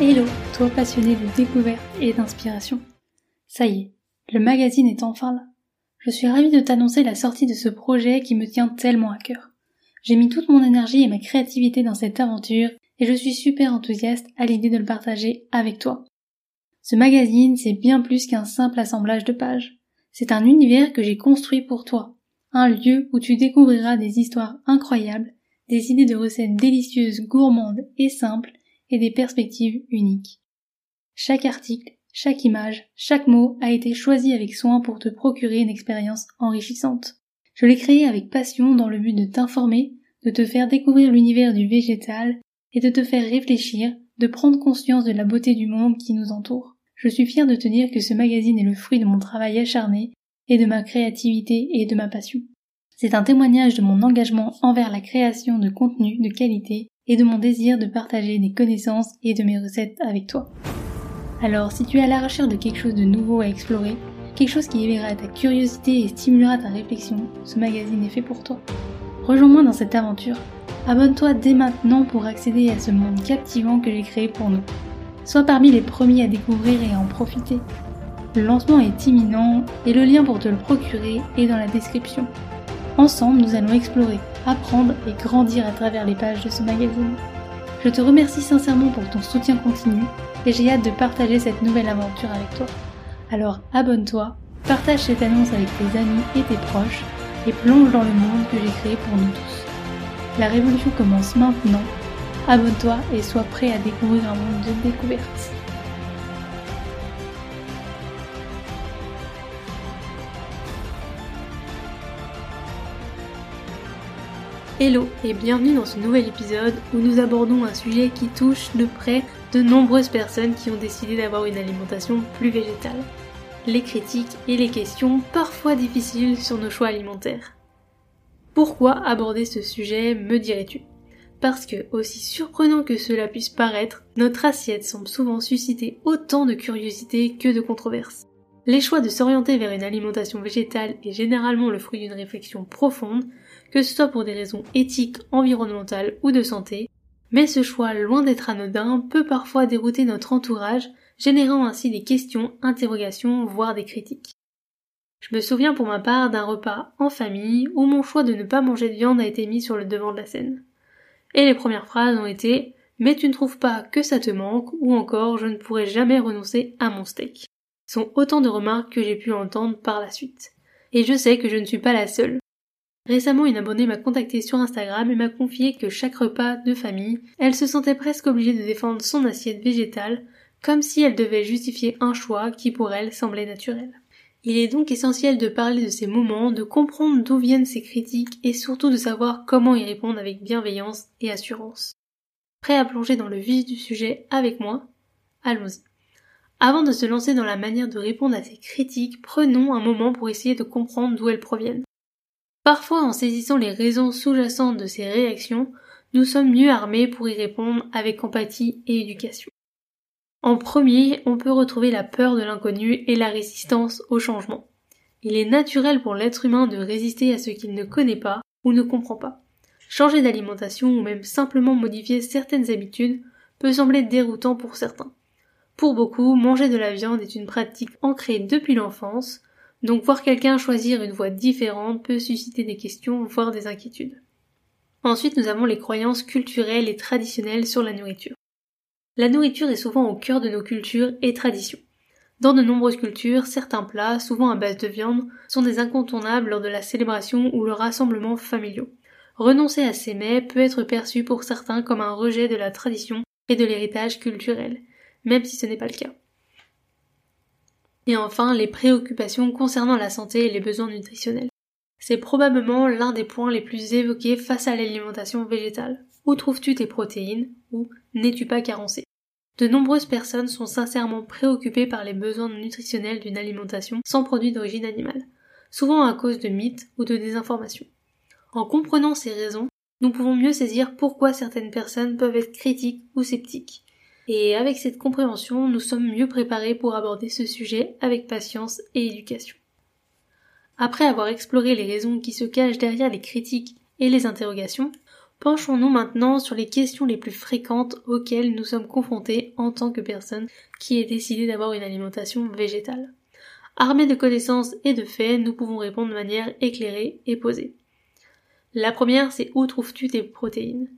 Hello, toi passionné de découverte et d'inspiration. Ça y est, le magazine est enfin là. Je suis ravie de t'annoncer la sortie de ce projet qui me tient tellement à cœur. J'ai mis toute mon énergie et ma créativité dans cette aventure et je suis super enthousiaste à l'idée de le partager avec toi. Ce magazine, c'est bien plus qu'un simple assemblage de pages. C'est un univers que j'ai construit pour toi. Un lieu où tu découvriras des histoires incroyables, des idées de recettes délicieuses, gourmandes et simples, et des perspectives uniques. Chaque article, chaque image, chaque mot a été choisi avec soin pour te procurer une expérience enrichissante. Je l'ai créé avec passion dans le but de t'informer, de te faire découvrir l'univers du végétal et de te faire réfléchir, de prendre conscience de la beauté du monde qui nous entoure. Je suis fière de te dire que ce magazine est le fruit de mon travail acharné et de ma créativité et de ma passion. C'est un témoignage de mon engagement envers la création de contenus de qualité et de mon désir de partager des connaissances et de mes recettes avec toi. Alors, si tu es à la recherche de quelque chose de nouveau à explorer, quelque chose qui éveillera ta curiosité et stimulera ta réflexion, ce magazine est fait pour toi. Rejoins-moi dans cette aventure. Abonne-toi dès maintenant pour accéder à ce monde captivant que j'ai créé pour nous. Sois parmi les premiers à découvrir et à en profiter. Le lancement est imminent et le lien pour te le procurer est dans la description. Ensemble, nous allons explorer, apprendre et grandir à travers les pages de ce magazine. Je te remercie sincèrement pour ton soutien continu et j'ai hâte de partager cette nouvelle aventure avec toi. Alors abonne-toi, partage cette annonce avec tes amis et tes proches et plonge dans le monde que j'ai créé pour nous tous. La révolution commence maintenant. Abonne-toi et sois prêt à découvrir un monde de découvertes. Hello et bienvenue dans ce nouvel épisode où nous abordons un sujet qui touche de près de nombreuses personnes qui ont décidé d'avoir une alimentation plus végétale. Les critiques et les questions parfois difficiles sur nos choix alimentaires. Pourquoi aborder ce sujet, me dirais-tu? Parce que, aussi surprenant que cela puisse paraître, notre assiette semble souvent susciter autant de curiosité que de controverses. Les choix de s'orienter vers une alimentation végétale est généralement le fruit d'une réflexion profonde, que ce soit pour des raisons éthiques, environnementales ou de santé, mais ce choix, loin d'être anodin, peut parfois dérouter notre entourage, générant ainsi des questions, interrogations, voire des critiques. Je me souviens pour ma part d'un repas en famille où mon choix de ne pas manger de viande a été mis sur le devant de la scène. Et les premières phrases ont été Mais tu ne trouves pas que ça te manque ou encore je ne pourrai jamais renoncer à mon steak sont autant de remarques que j'ai pu entendre par la suite. Et je sais que je ne suis pas la seule. Récemment, une abonnée m'a contacté sur Instagram et m'a confié que chaque repas de famille, elle se sentait presque obligée de défendre son assiette végétale, comme si elle devait justifier un choix qui pour elle semblait naturel. Il est donc essentiel de parler de ces moments, de comprendre d'où viennent ces critiques et surtout de savoir comment y répondre avec bienveillance et assurance. Prêt à plonger dans le vif du sujet avec moi? Allons-y. Avant de se lancer dans la manière de répondre à ces critiques, prenons un moment pour essayer de comprendre d'où elles proviennent. Parfois, en saisissant les raisons sous-jacentes de ces réactions, nous sommes mieux armés pour y répondre avec empathie et éducation. En premier, on peut retrouver la peur de l'inconnu et la résistance au changement. Il est naturel pour l'être humain de résister à ce qu'il ne connaît pas ou ne comprend pas. Changer d'alimentation ou même simplement modifier certaines habitudes peut sembler déroutant pour certains. Pour beaucoup, manger de la viande est une pratique ancrée depuis l'enfance, donc voir quelqu'un choisir une voie différente peut susciter des questions, voire des inquiétudes. Ensuite, nous avons les croyances culturelles et traditionnelles sur la nourriture. La nourriture est souvent au cœur de nos cultures et traditions. Dans de nombreuses cultures, certains plats, souvent à base de viande, sont des incontournables lors de la célébration ou le rassemblement familiaux. Renoncer à ces mets peut être perçu pour certains comme un rejet de la tradition et de l'héritage culturel, même si ce n'est pas le cas. Et enfin, les préoccupations concernant la santé et les besoins nutritionnels. C'est probablement l'un des points les plus évoqués face à l'alimentation végétale. Où trouves-tu tes protéines ou n'es-tu pas carencé? De nombreuses personnes sont sincèrement préoccupées par les besoins nutritionnels d'une alimentation sans produits d'origine animale, souvent à cause de mythes ou de désinformation. En comprenant ces raisons, nous pouvons mieux saisir pourquoi certaines personnes peuvent être critiques ou sceptiques. Et avec cette compréhension, nous sommes mieux préparés pour aborder ce sujet avec patience et éducation. Après avoir exploré les raisons qui se cachent derrière les critiques et les interrogations, penchons-nous maintenant sur les questions les plus fréquentes auxquelles nous sommes confrontés en tant que personne qui ait décidé d'avoir une alimentation végétale. Armés de connaissances et de faits, nous pouvons répondre de manière éclairée et posée. La première, c'est où trouves-tu tes protéines?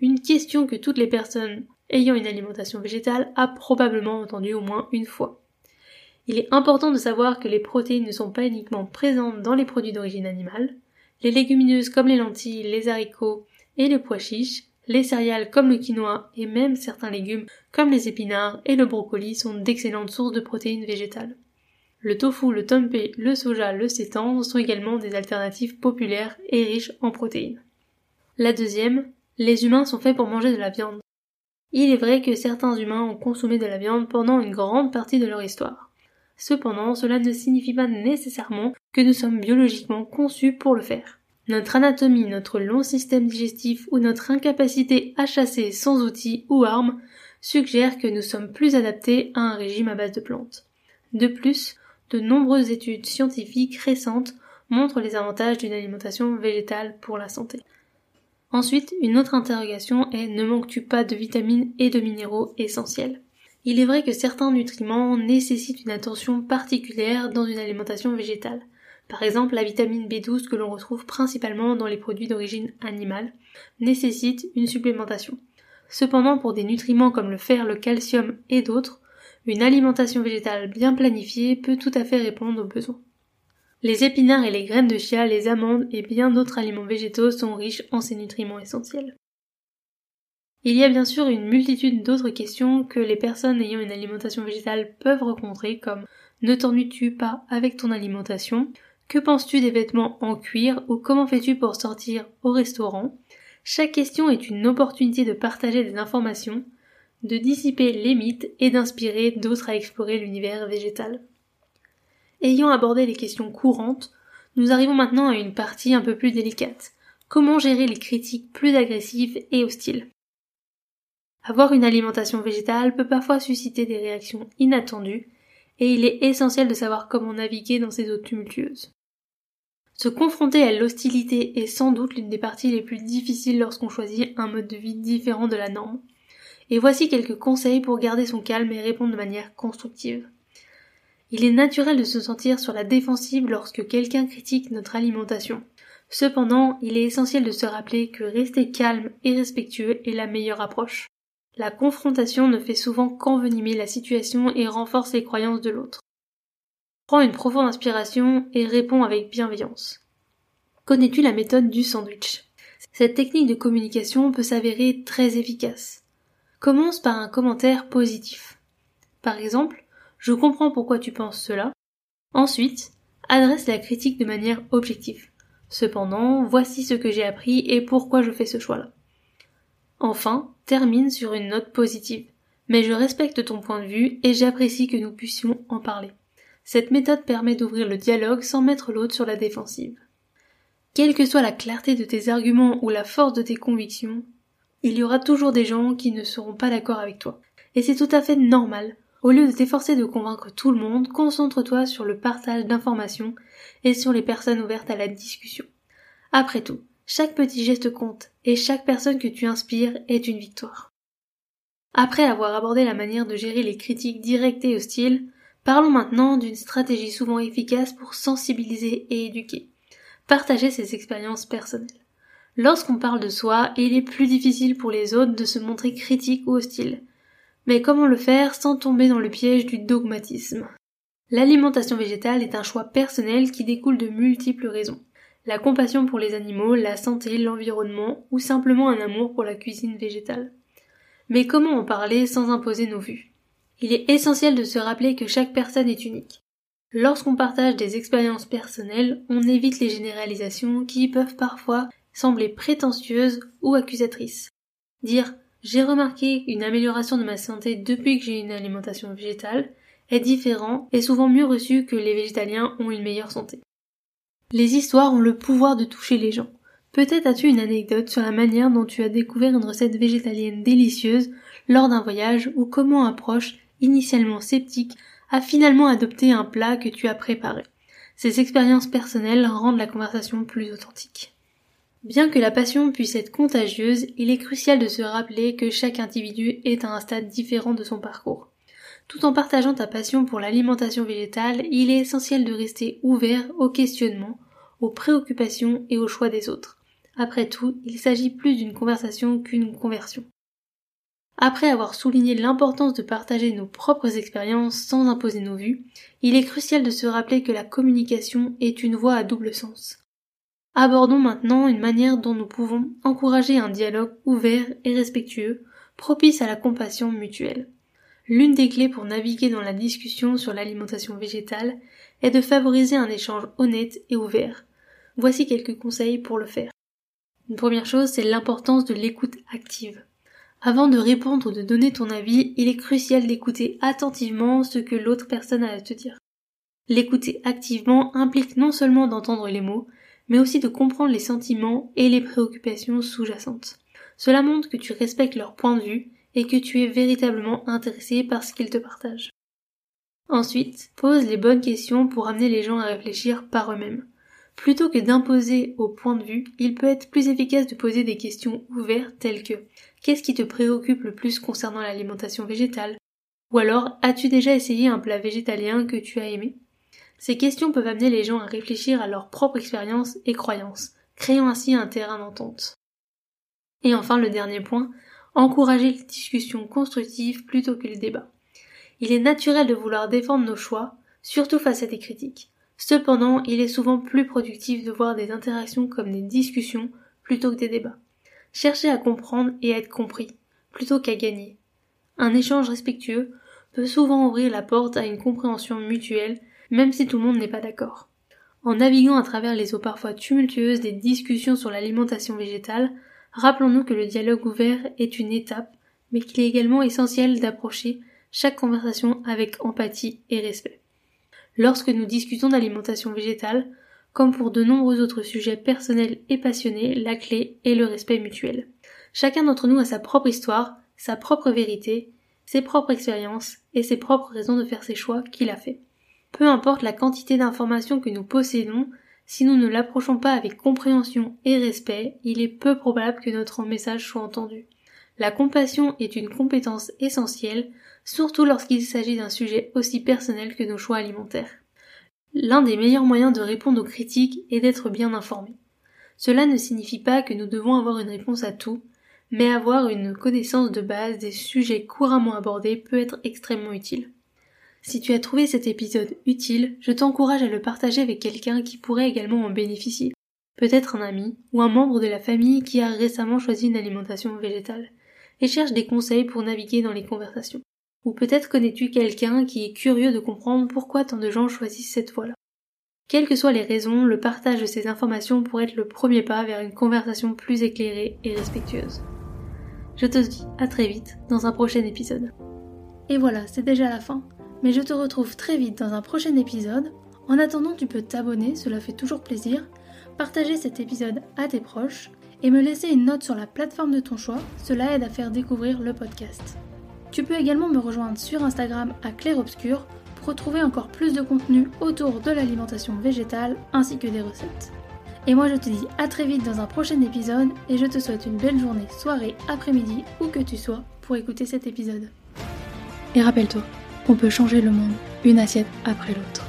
Une question que toutes les personnes ayant une alimentation végétale a probablement entendue au moins une fois. Il est important de savoir que les protéines ne sont pas uniquement présentes dans les produits d'origine animale. Les légumineuses comme les lentilles, les haricots et les pois chiches, les céréales comme le quinoa et même certains légumes comme les épinards et le brocoli sont d'excellentes sources de protéines végétales. Le tofu, le tempeh, le soja, le sétan sont également des alternatives populaires et riches en protéines. La deuxième, les humains sont faits pour manger de la viande. Il est vrai que certains humains ont consommé de la viande pendant une grande partie de leur histoire. Cependant, cela ne signifie pas nécessairement que nous sommes biologiquement conçus pour le faire. Notre anatomie, notre long système digestif ou notre incapacité à chasser sans outils ou armes suggèrent que nous sommes plus adaptés à un régime à base de plantes. De plus, de nombreuses études scientifiques récentes montrent les avantages d'une alimentation végétale pour la santé. Ensuite, une autre interrogation est ne manques-tu pas de vitamines et de minéraux essentiels? Il est vrai que certains nutriments nécessitent une attention particulière dans une alimentation végétale. Par exemple, la vitamine B12 que l'on retrouve principalement dans les produits d'origine animale nécessite une supplémentation. Cependant, pour des nutriments comme le fer, le calcium et d'autres, une alimentation végétale bien planifiée peut tout à fait répondre aux besoins. Les épinards et les graines de chia, les amandes et bien d'autres aliments végétaux sont riches en ces nutriments essentiels. Il y a bien sûr une multitude d'autres questions que les personnes ayant une alimentation végétale peuvent rencontrer comme ne t'ennuies-tu pas avec ton alimentation? Que penses-tu des vêtements en cuir ou comment fais-tu pour sortir au restaurant? Chaque question est une opportunité de partager des informations, de dissiper les mythes et d'inspirer d'autres à explorer l'univers végétal. Ayant abordé les questions courantes, nous arrivons maintenant à une partie un peu plus délicate. Comment gérer les critiques plus agressives et hostiles? Avoir une alimentation végétale peut parfois susciter des réactions inattendues, et il est essentiel de savoir comment naviguer dans ces eaux tumultueuses. Se confronter à l'hostilité est sans doute l'une des parties les plus difficiles lorsqu'on choisit un mode de vie différent de la norme. Et voici quelques conseils pour garder son calme et répondre de manière constructive. Il est naturel de se sentir sur la défensive lorsque quelqu'un critique notre alimentation. Cependant, il est essentiel de se rappeler que rester calme et respectueux est la meilleure approche. La confrontation ne fait souvent qu'envenimer la situation et renforce les croyances de l'autre. Prends une profonde inspiration et réponds avec bienveillance. Connais-tu la méthode du sandwich? Cette technique de communication peut s'avérer très efficace. Commence par un commentaire positif. Par exemple, je comprends pourquoi tu penses cela. Ensuite, adresse la critique de manière objective. Cependant, voici ce que j'ai appris et pourquoi je fais ce choix-là. Enfin, termine sur une note positive. Mais je respecte ton point de vue et j'apprécie que nous puissions en parler. Cette méthode permet d'ouvrir le dialogue sans mettre l'autre sur la défensive. Quelle que soit la clarté de tes arguments ou la force de tes convictions, il y aura toujours des gens qui ne seront pas d'accord avec toi. Et c'est tout à fait normal. Au lieu de t'efforcer de convaincre tout le monde, concentre-toi sur le partage d'informations et sur les personnes ouvertes à la discussion. Après tout, chaque petit geste compte, et chaque personne que tu inspires est une victoire. Après avoir abordé la manière de gérer les critiques directes et hostiles, parlons maintenant d'une stratégie souvent efficace pour sensibiliser et éduquer. Partager ses expériences personnelles. Lorsqu'on parle de soi, il est plus difficile pour les autres de se montrer critiques ou hostiles. Mais comment le faire sans tomber dans le piège du dogmatisme? L'alimentation végétale est un choix personnel qui découle de multiples raisons la compassion pour les animaux, la santé, l'environnement ou simplement un amour pour la cuisine végétale. Mais comment en parler sans imposer nos vues? Il est essentiel de se rappeler que chaque personne est unique. Lorsqu'on partage des expériences personnelles, on évite les généralisations qui peuvent parfois sembler prétentieuses ou accusatrices. Dire j'ai remarqué une amélioration de ma santé depuis que j'ai une alimentation végétale est différent et souvent mieux reçu que les végétaliens ont une meilleure santé. Les histoires ont le pouvoir de toucher les gens. Peut-être as-tu une anecdote sur la manière dont tu as découvert une recette végétalienne délicieuse lors d'un voyage ou comment un proche, initialement sceptique, a finalement adopté un plat que tu as préparé. Ces expériences personnelles rendent la conversation plus authentique. Bien que la passion puisse être contagieuse, il est crucial de se rappeler que chaque individu est à un stade différent de son parcours. Tout en partageant ta passion pour l'alimentation végétale, il est essentiel de rester ouvert aux questionnements, aux préoccupations et aux choix des autres. Après tout, il s'agit plus d'une conversation qu'une conversion. Après avoir souligné l'importance de partager nos propres expériences sans imposer nos vues, il est crucial de se rappeler que la communication est une voie à double sens. Abordons maintenant une manière dont nous pouvons encourager un dialogue ouvert et respectueux, propice à la compassion mutuelle. L'une des clés pour naviguer dans la discussion sur l'alimentation végétale est de favoriser un échange honnête et ouvert. Voici quelques conseils pour le faire. Une première chose, c'est l'importance de l'écoute active. Avant de répondre ou de donner ton avis, il est crucial d'écouter attentivement ce que l'autre personne a à te dire. L'écouter activement implique non seulement d'entendre les mots, mais aussi de comprendre les sentiments et les préoccupations sous-jacentes. Cela montre que tu respectes leur point de vue et que tu es véritablement intéressé par ce qu'ils te partagent. Ensuite, pose les bonnes questions pour amener les gens à réfléchir par eux-mêmes. Plutôt que d'imposer au point de vue, il peut être plus efficace de poser des questions ouvertes telles que Qu'est-ce qui te préoccupe le plus concernant l'alimentation végétale? Ou alors As-tu déjà essayé un plat végétalien que tu as aimé? Ces questions peuvent amener les gens à réfléchir à leur propre expérience et croyances, créant ainsi un terrain d'entente. Et enfin le dernier point, encourager les discussions constructives plutôt que les débats. Il est naturel de vouloir défendre nos choix, surtout face à des critiques. Cependant, il est souvent plus productif de voir des interactions comme des discussions plutôt que des débats. Cherchez à comprendre et à être compris, plutôt qu'à gagner. Un échange respectueux peut souvent ouvrir la porte à une compréhension mutuelle, même si tout le monde n'est pas d'accord. En naviguant à travers les eaux parfois tumultueuses des discussions sur l'alimentation végétale, rappelons-nous que le dialogue ouvert est une étape, mais qu'il est également essentiel d'approcher chaque conversation avec empathie et respect. Lorsque nous discutons d'alimentation végétale, comme pour de nombreux autres sujets personnels et passionnés, la clé est le respect mutuel. Chacun d'entre nous a sa propre histoire, sa propre vérité, ses propres expériences et ses propres raisons de faire ses choix qu'il a fait. Peu importe la quantité d'informations que nous possédons, si nous ne l'approchons pas avec compréhension et respect, il est peu probable que notre message soit entendu. La compassion est une compétence essentielle, surtout lorsqu'il s'agit d'un sujet aussi personnel que nos choix alimentaires. L'un des meilleurs moyens de répondre aux critiques est d'être bien informé. Cela ne signifie pas que nous devons avoir une réponse à tout, mais avoir une connaissance de base des sujets couramment abordés peut être extrêmement utile. Si tu as trouvé cet épisode utile, je t'encourage à le partager avec quelqu'un qui pourrait également en bénéficier. Peut-être un ami ou un membre de la famille qui a récemment choisi une alimentation végétale et cherche des conseils pour naviguer dans les conversations. Ou peut-être connais-tu quelqu'un qui est curieux de comprendre pourquoi tant de gens choisissent cette voie-là. Quelles que soient les raisons, le partage de ces informations pourrait être le premier pas vers une conversation plus éclairée et respectueuse. Je te dis à très vite dans un prochain épisode. Et voilà, c'est déjà la fin. Mais je te retrouve très vite dans un prochain épisode. En attendant, tu peux t'abonner, cela fait toujours plaisir, partager cet épisode à tes proches et me laisser une note sur la plateforme de ton choix, cela aide à faire découvrir le podcast. Tu peux également me rejoindre sur Instagram à Claire Obscur pour retrouver encore plus de contenu autour de l'alimentation végétale ainsi que des recettes. Et moi je te dis à très vite dans un prochain épisode et je te souhaite une belle journée, soirée, après-midi, où que tu sois pour écouter cet épisode. Et rappelle-toi, on peut changer le monde une assiette après l'autre.